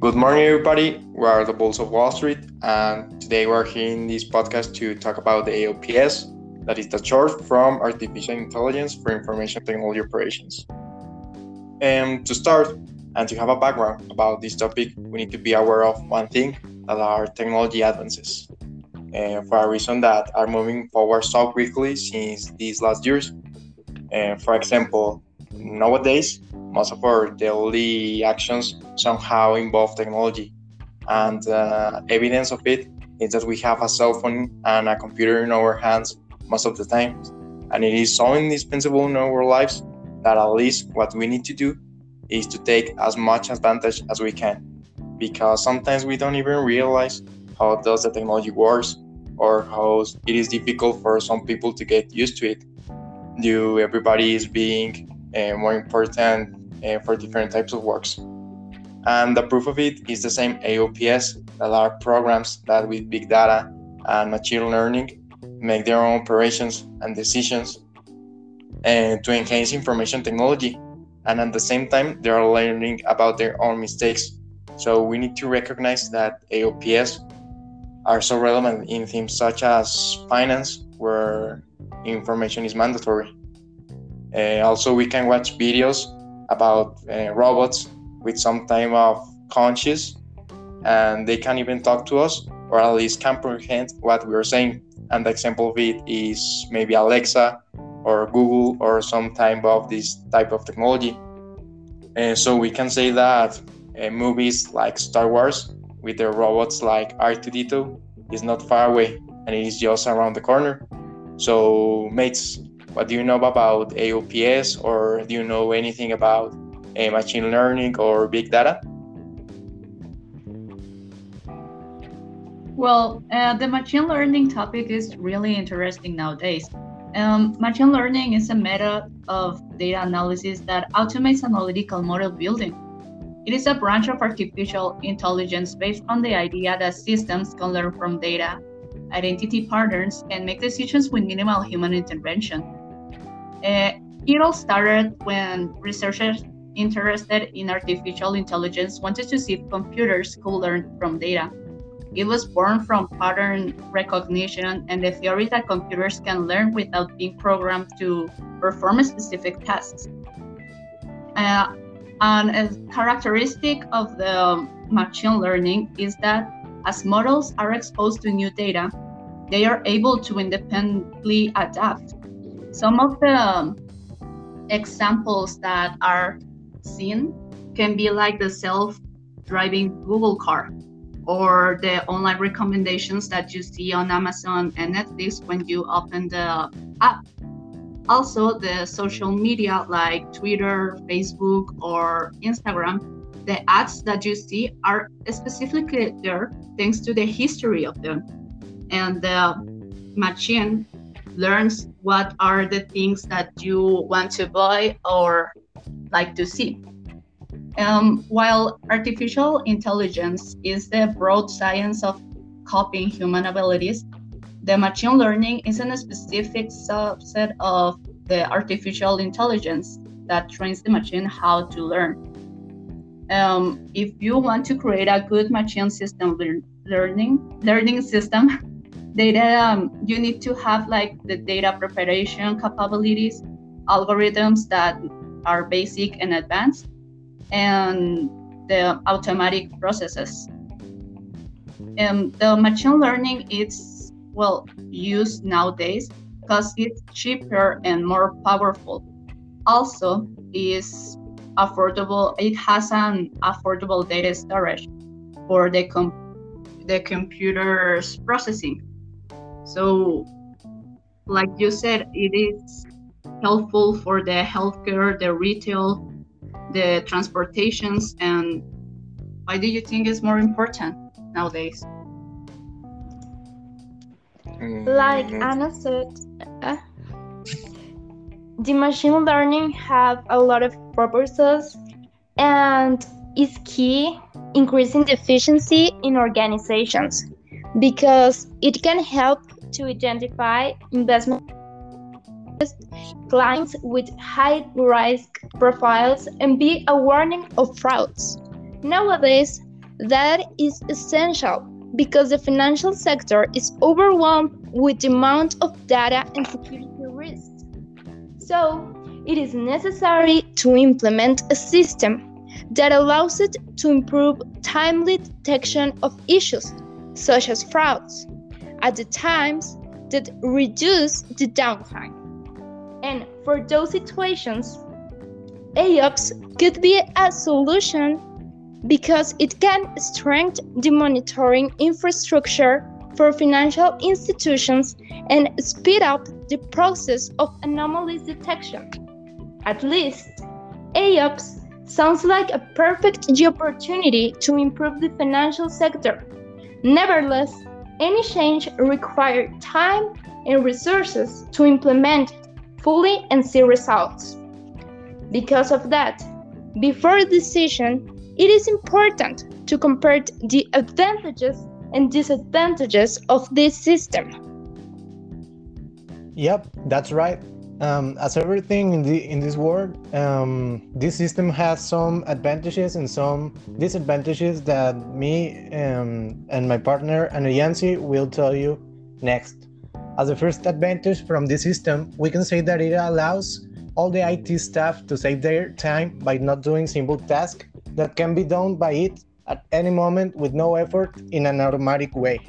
Good morning, everybody. We are the Bulls of Wall Street, and today we're here in this podcast to talk about the AIOps, that is the short from Artificial Intelligence for Information Technology Operations. And to start, and to have a background about this topic, we need to be aware of one thing that are technology advances. And for a reason that are moving forward so quickly since these last years. And for example, nowadays, most of our daily actions somehow involve technology. And uh, evidence of it is that we have a cell phone and a computer in our hands most of the time. And it is so indispensable in our lives that at least what we need to do is to take as much advantage as we can. Because sometimes we don't even realize how does the technology works or how it is difficult for some people to get used to it. Do everybody is being uh, more important uh, for different types of works. And the proof of it is the same AIOps, that are programs that with big data and machine learning make their own operations and decisions and to enhance information technology. And at the same time, they are learning about their own mistakes. So we need to recognize that AIOps are so relevant in themes such as finance, where information is mandatory. Uh, also, we can watch videos about uh, robots with some type of conscious and they can even talk to us or at least comprehend what we are saying. And the example of it is maybe alexa or google or some type of this type of technology. And so we can say that uh, movies like star wars with their robots like r2d2 is not far away and it is just around the corner. So mates what do you know about AIOps or do you know anything about uh, machine learning or big data? Well, uh, the machine learning topic is really interesting nowadays. Um, machine learning is a method of data analysis that automates analytical model building. It is a branch of artificial intelligence based on the idea that systems can learn from data, identity patterns, and make decisions with minimal human intervention. Uh, it all started when researchers interested in artificial intelligence wanted to see if computers could learn from data. It was born from pattern recognition and the theory that computers can learn without being programmed to perform specific tasks. Uh, and a characteristic of the machine learning is that as models are exposed to new data, they are able to independently adapt some of the examples that are seen can be like the self-driving Google car or the online recommendations that you see on Amazon and Netflix when you open the app. Also, the social media like Twitter, Facebook, or Instagram, the ads that you see are specifically there thanks to the history of them. And the machine learns what are the things that you want to buy or like to see. Um, while artificial intelligence is the broad science of copying human abilities, the machine learning is a specific subset of the artificial intelligence that trains the machine how to learn. Um, if you want to create a good machine system learning learning system, data um, you need to have like the data preparation capabilities algorithms that are basic and advanced and the automatic processes. And the machine learning is well used nowadays because it's cheaper and more powerful. Also is affordable it has an affordable data storage for the com- the computer's processing so, like you said, it is helpful for the healthcare, the retail, the transportations, and why do you think it's more important nowadays? Like mm. Anna said, uh, the machine learning have a lot of purposes and is key increasing the efficiency in organizations because it can help to identify investment clients with high risk profiles and be a warning of frauds. Nowadays, That is essential because the financial sector is overwhelmed with the amount of data and security risks. So, it is necessary to implement a system that allows it to improve timely detection of issues, such as frauds, at the times that reduce the downtime. And for those situations, AIOps could be a solution because it can strengthen the monitoring infrastructure for financial institutions and speed up the process of anomalies detection. At least, AIOps sounds like a perfect opportunity to improve the financial sector. Nevertheless, any change requires time and resources to implement fully and see results. Because of that, before a decision, it is important to compare the advantages and disadvantages of this system. Yep, that's right. Um, as everything in the in this world, um, this system has some advantages and some disadvantages that me um, and my partner and Yancy will tell you next. As the first advantage from this system, we can say that it allows all the IT staff to save their time by not doing simple tasks that can be done by it at any moment with no effort in an automatic way.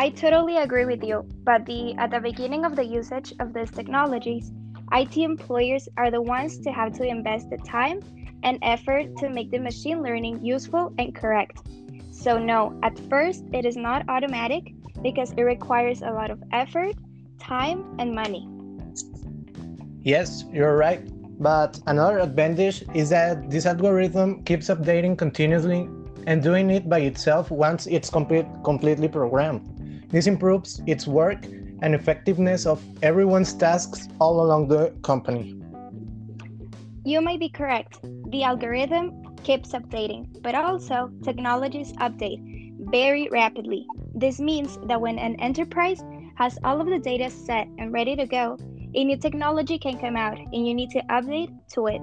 I totally agree with you, but the at the beginning of the usage of these technologies, IT employers are the ones to have to invest the time and effort to make the machine learning useful and correct. So no, at first it is not automatic because it requires a lot of effort, time, and money. Yes, you're right. But another advantage is that this algorithm keeps updating continuously and doing it by itself once it's complete, completely programmed. This improves its work and effectiveness of everyone's tasks all along the company. You may be correct. The algorithm keeps updating, but also technologies update very rapidly. This means that when an enterprise has all of the data set and ready to go, a new technology can come out and you need to update to it.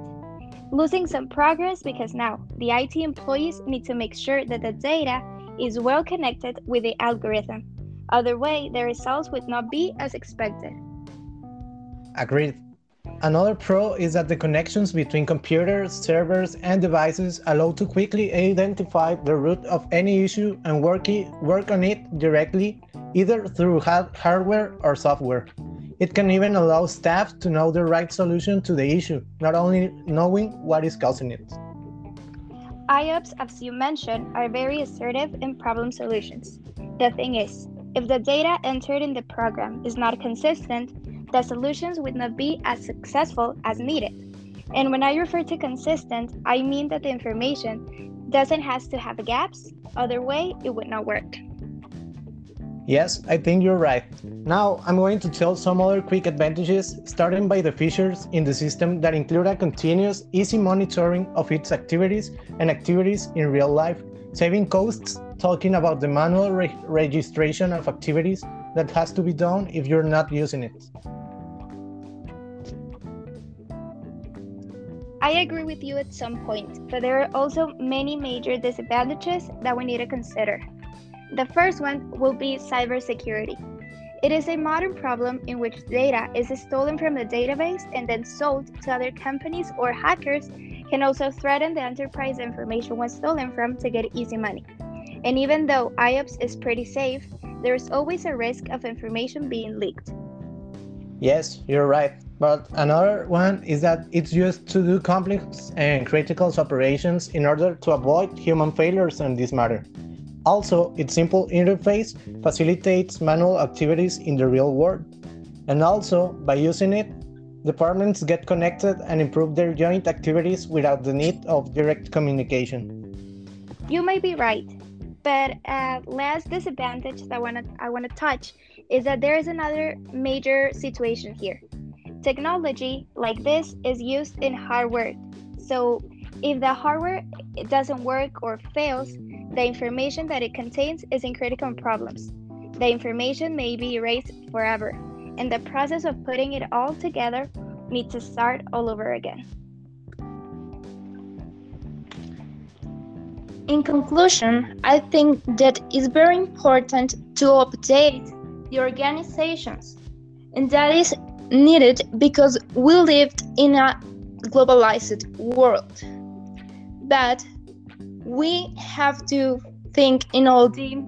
Losing some progress because now the IT employees need to make sure that the data is well connected with the algorithm. Other way, the results would not be as expected. Agreed. Another pro is that the connections between computers, servers, and devices allow to quickly identify the root of any issue and work, it, work on it directly, either through hardware or software. It can even allow staff to know the right solution to the issue, not only knowing what is causing it. AIOps, as you mentioned, are very assertive in problem solutions. The thing is, if the data entered in the program is not consistent, the solutions would not be as successful as needed. And when I refer to consistent, I mean that the information doesn't have to have gaps, other way it would not work. Yes, I think you're right. Now I'm going to tell some other quick advantages, starting by the features in the system that include a continuous, easy monitoring of its activities and activities in real life, saving costs, talking about the manual re registration of activities that has to be done if you're not using it. I agree with you at some point, but there are also many major disadvantages that we need to consider. The first one will be cybersecurity. It is a modern problem in which data is stolen from the database and then sold to other companies, or hackers can also threaten the enterprise information was stolen from to get easy money. And even though AIOps is pretty safe, there is always a risk of information being leaked. Yes, you're right. But another one is that it's used to do complex and critical operations in order to avoid human failures in this matter. Also, its simple interface facilitates manual activities in the real world. And also, by using it, departments get connected and improve their joint activities without the need of direct communication. You may be right, but uh, last disadvantage that I want to I want to touch is that there is another major situation here. Technology like this is used in hardware, so if the hardware doesn't work or fails, the information that it contains is in critical problems. The information may be erased forever, and the process of putting it all together needs to start all over again. In conclusion, I think that it's very important to update the organizations, and that is needed because we lived in a globalized world. But we have to think in all the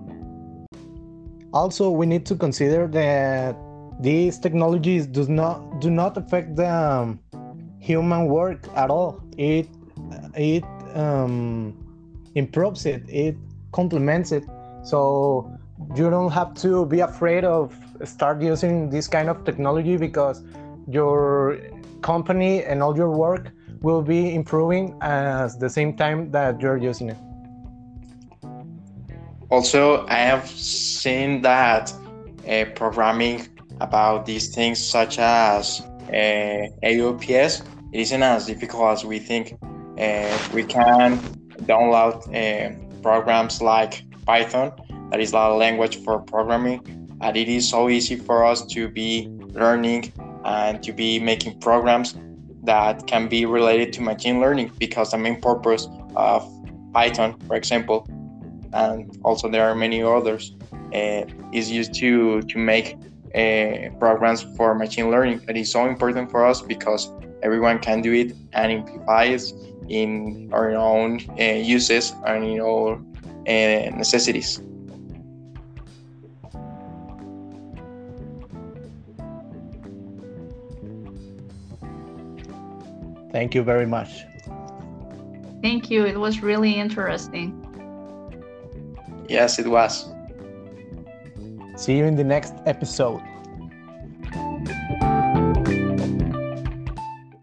Also, we need to consider that these technologies do not do not affect the um, human work at all. It it um, improves it. It complements it. So you don't have to be afraid of start using this kind of technology because your company and all your work will be improving at the same time that you're using it. Also, I have seen that uh, programming about these things, such as uh, AIOps, isn't as difficult as we think. Uh, we can download uh, programs like Python, that is a language for programming, and it is so easy for us to be learning and to be making programs that can be related to machine learning because the main purpose of Python, for example, and also there are many others, uh, is used to to make uh, programs for machine learning. That is so important for us because everyone can do it and amplifies in our own uh, uses and in our uh, necessities. Thank you very much. Thank you. It was really interesting. Yes, it was. See you in the next episode.